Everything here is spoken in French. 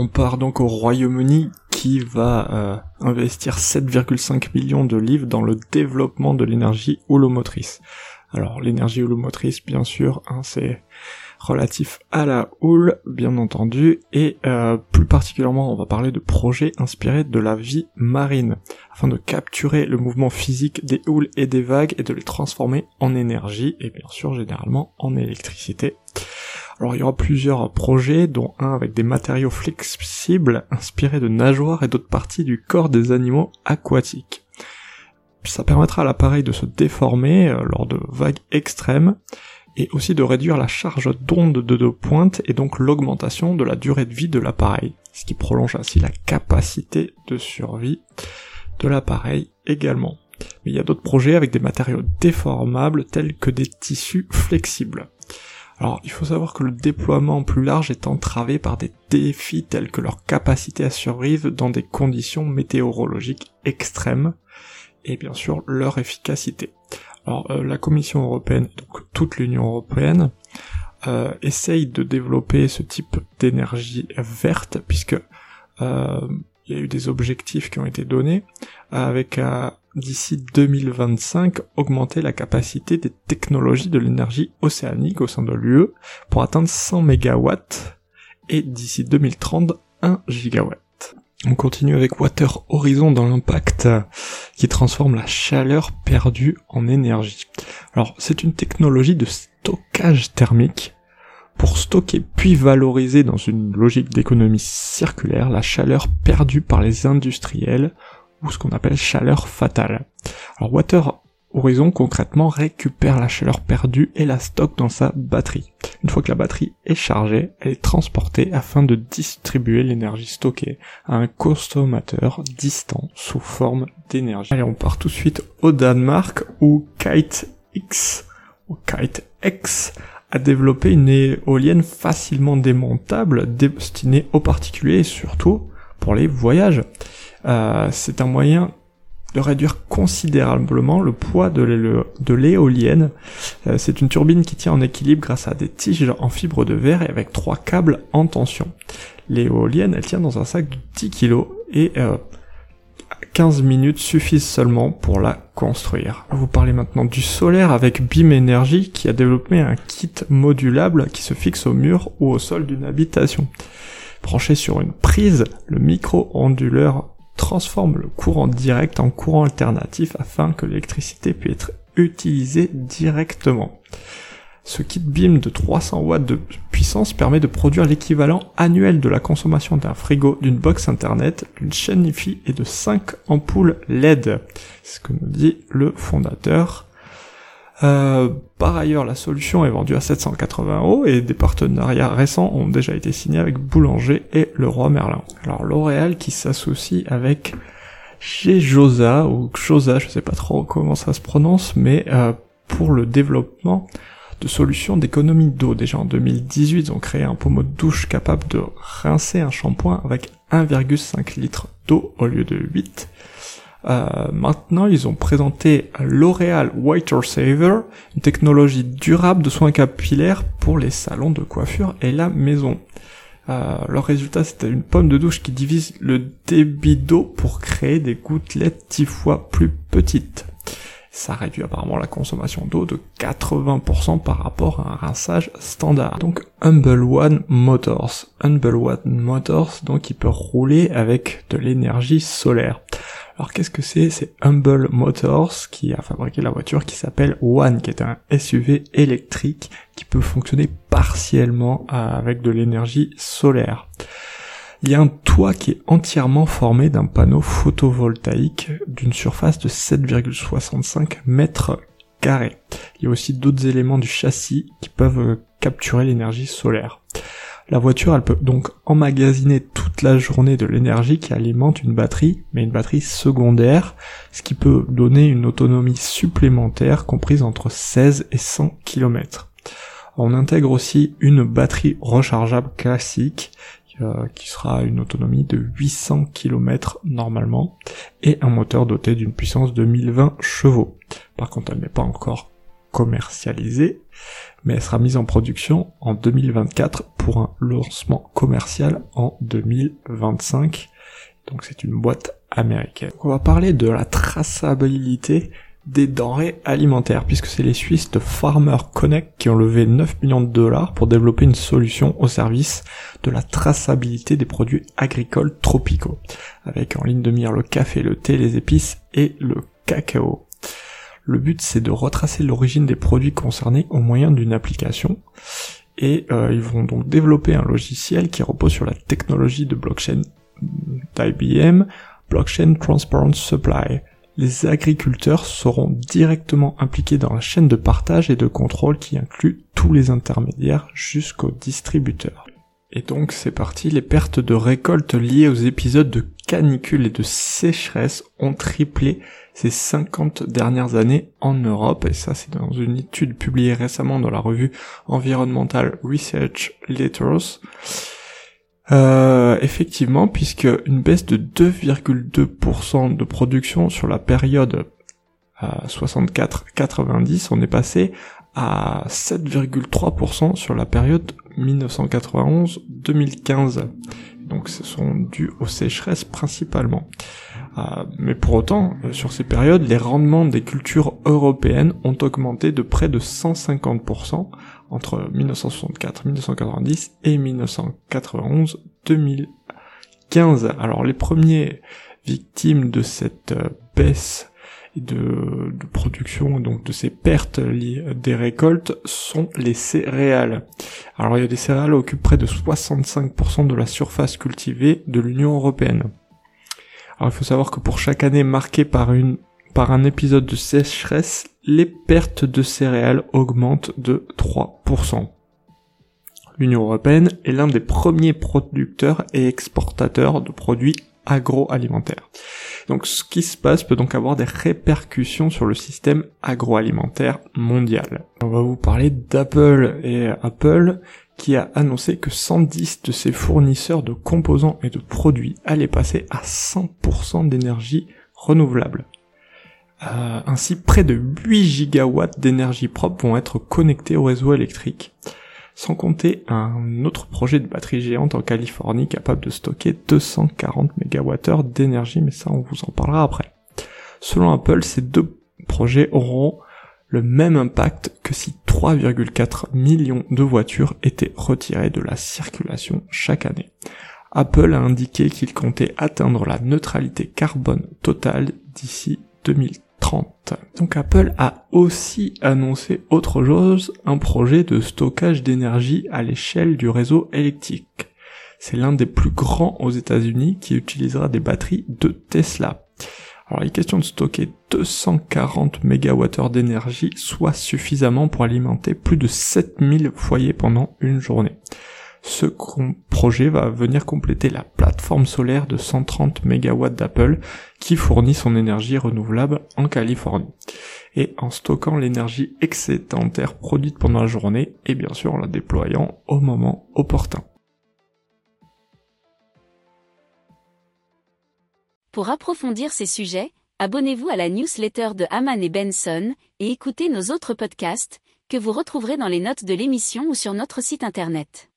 On part donc au Royaume-Uni qui va euh, investir 7,5 millions de livres dans le développement de l'énergie houlomotrice. Alors l'énergie houlomotrice bien sûr, hein, c'est relatif à la houle, bien entendu, et euh, plus particulièrement, on va parler de projets inspirés de la vie marine, afin de capturer le mouvement physique des houles et des vagues et de les transformer en énergie, et bien sûr, généralement en électricité. Alors il y aura plusieurs projets, dont un avec des matériaux flexibles inspirés de nageoires et d'autres parties du corps des animaux aquatiques. Ça permettra à l'appareil de se déformer euh, lors de vagues extrêmes, et aussi de réduire la charge d'onde de deux pointes et donc l'augmentation de la durée de vie de l'appareil, ce qui prolonge ainsi la capacité de survie de l'appareil également. Mais il y a d'autres projets avec des matériaux déformables tels que des tissus flexibles. Alors il faut savoir que le déploiement plus large est entravé par des défis tels que leur capacité à survivre dans des conditions météorologiques extrêmes et bien sûr leur efficacité. Alors euh, la Commission européenne, donc toute l'Union européenne, euh, essaye de développer ce type d'énergie verte puisque euh, il y a eu des objectifs qui ont été donnés avec d'ici 2025 augmenter la capacité des technologies de l'énergie océanique au sein de l'UE pour atteindre 100 MW et d'ici 2030 1 gigawatt. On continue avec Water Horizon dans l'impact qui transforme la chaleur perdue en énergie. Alors c'est une technologie de stockage thermique pour stocker puis valoriser dans une logique d'économie circulaire la chaleur perdue par les industriels ou ce qu'on appelle chaleur fatale. Alors Water Horizon concrètement récupère la chaleur perdue et la stocke dans sa batterie. Une fois que la batterie est chargée, elle est transportée afin de distribuer l'énergie stockée à un consommateur distant sous forme d'énergie. Allez, on part tout de suite au Danemark où Kite X Kite X a développé une éolienne facilement démontable destinée aux particuliers et surtout pour les voyages. Euh, c'est un moyen de réduire considérablement le poids de l'éolienne. Euh, c'est une turbine qui tient en équilibre grâce à des tiges en fibre de verre et avec trois câbles en tension. L'éolienne, elle tient dans un sac de 10 kg et 15 euh, minutes suffisent seulement pour la construire. Vous parlez maintenant du solaire avec BIM Energy qui a développé un kit modulable qui se fixe au mur ou au sol d'une habitation. Branché sur une prise, le micro-onduleur transforme le courant direct en courant alternatif afin que l'électricité puisse être utilisée directement. Ce kit BIM de 300 watts de puissance permet de produire l'équivalent annuel de la consommation d'un frigo, d'une box internet, d'une chaîne Wi-Fi et de 5 ampoules LED. C'est ce que nous dit le fondateur euh, par ailleurs, la solution est vendue à 780 euros et des partenariats récents ont déjà été signés avec Boulanger et le Roi Merlin. Alors L'Oréal qui s'associe avec Josa ou Xosa, je sais pas trop comment ça se prononce, mais euh, pour le développement de solutions d'économie d'eau. Déjà en 2018, ils ont créé un pommeau de douche capable de rincer un shampoing avec 1,5 litre d'eau au lieu de 8 euh, maintenant, ils ont présenté L'Oréal Whiter Saver, une technologie durable de soins capillaires pour les salons de coiffure et la maison. Euh, leur résultat, c'était une pomme de douche qui divise le débit d'eau pour créer des gouttelettes dix fois plus petites. Ça réduit apparemment la consommation d'eau de 80% par rapport à un rinçage standard. Donc Humble One Motors. Humble One Motors, donc il peut rouler avec de l'énergie solaire. Alors qu'est-ce que c'est? C'est Humble Motors qui a fabriqué la voiture qui s'appelle One, qui est un SUV électrique qui peut fonctionner partiellement avec de l'énergie solaire. Il y a un toit qui est entièrement formé d'un panneau photovoltaïque d'une surface de 7,65 mètres carré. Il y a aussi d'autres éléments du châssis qui peuvent euh, capturer l'énergie solaire. La voiture, elle peut donc emmagasiner toute la journée de l'énergie qui alimente une batterie, mais une batterie secondaire, ce qui peut donner une autonomie supplémentaire comprise entre 16 et 100 km. On intègre aussi une batterie rechargeable classique euh, qui sera une autonomie de 800 km normalement et un moteur doté d'une puissance de 1020 chevaux. Par contre, elle n'est pas encore commercialisée, mais elle sera mise en production en 2024 pour un lancement commercial en 2025. Donc c'est une boîte américaine. On va parler de la traçabilité des denrées alimentaires, puisque c'est les Suisses de Farmer Connect qui ont levé 9 millions de dollars pour développer une solution au service de la traçabilité des produits agricoles tropicaux, avec en ligne de mire le café, le thé, les épices et le cacao. Le but c'est de retracer l'origine des produits concernés au moyen d'une application, et euh, ils vont donc développer un logiciel qui repose sur la technologie de blockchain d'IBM, Blockchain Transparent Supply, les agriculteurs seront directement impliqués dans la chaîne de partage et de contrôle qui inclut tous les intermédiaires jusqu'aux distributeurs. Et donc c'est parti, les pertes de récolte liées aux épisodes de canicule et de sécheresse ont triplé ces 50 dernières années en Europe, et ça c'est dans une étude publiée récemment dans la revue Environmental Research Letters. Euh, effectivement, puisque une baisse de 2,2% de production sur la période 64-90, on est passé à 7,3% sur la période 1991-2015. Donc ce sont dus aux sécheresses principalement. Euh, mais pour autant, euh, sur ces périodes, les rendements des cultures européennes ont augmenté de près de 150% entre 1964, 1990 et 1991, 2015. Alors les premiers victimes de cette euh, baisse de, de, production, donc de ces pertes des récoltes, sont les céréales. Alors il y a des céréales occupent près de 65% de la surface cultivée de l'Union européenne. Alors il faut savoir que pour chaque année marquée par une par un épisode de sécheresse, les pertes de céréales augmentent de 3%. L'Union européenne est l'un des premiers producteurs et exportateurs de produits agroalimentaires. Donc ce qui se passe peut donc avoir des répercussions sur le système agroalimentaire mondial. On va vous parler d'Apple et Apple qui a annoncé que 110 de ses fournisseurs de composants et de produits allaient passer à 100% d'énergie renouvelable. Euh, ainsi, près de 8 gigawatts d'énergie propre vont être connectés au réseau électrique, sans compter un autre projet de batterie géante en Californie capable de stocker 240 MWh d'énergie, mais ça on vous en parlera après. Selon Apple, ces deux projets auront le même impact que si 3,4 millions de voitures étaient retirées de la circulation chaque année. Apple a indiqué qu'il comptait atteindre la neutralité carbone totale d'ici 2030. Donc Apple a aussi annoncé autre chose, un projet de stockage d'énergie à l'échelle du réseau électrique. C'est l'un des plus grands aux États-Unis qui utilisera des batteries de Tesla. Alors il est question de stocker 240 MWh d'énergie, soit suffisamment pour alimenter plus de 7000 foyers pendant une journée. Ce projet va venir compléter la plateforme solaire de 130 MW d'Apple qui fournit son énergie renouvelable en Californie. Et en stockant l'énergie excédentaire produite pendant la journée et bien sûr en la déployant au moment opportun. Pour approfondir ces sujets, abonnez-vous à la newsletter de Haman et Benson et écoutez nos autres podcasts que vous retrouverez dans les notes de l'émission ou sur notre site internet.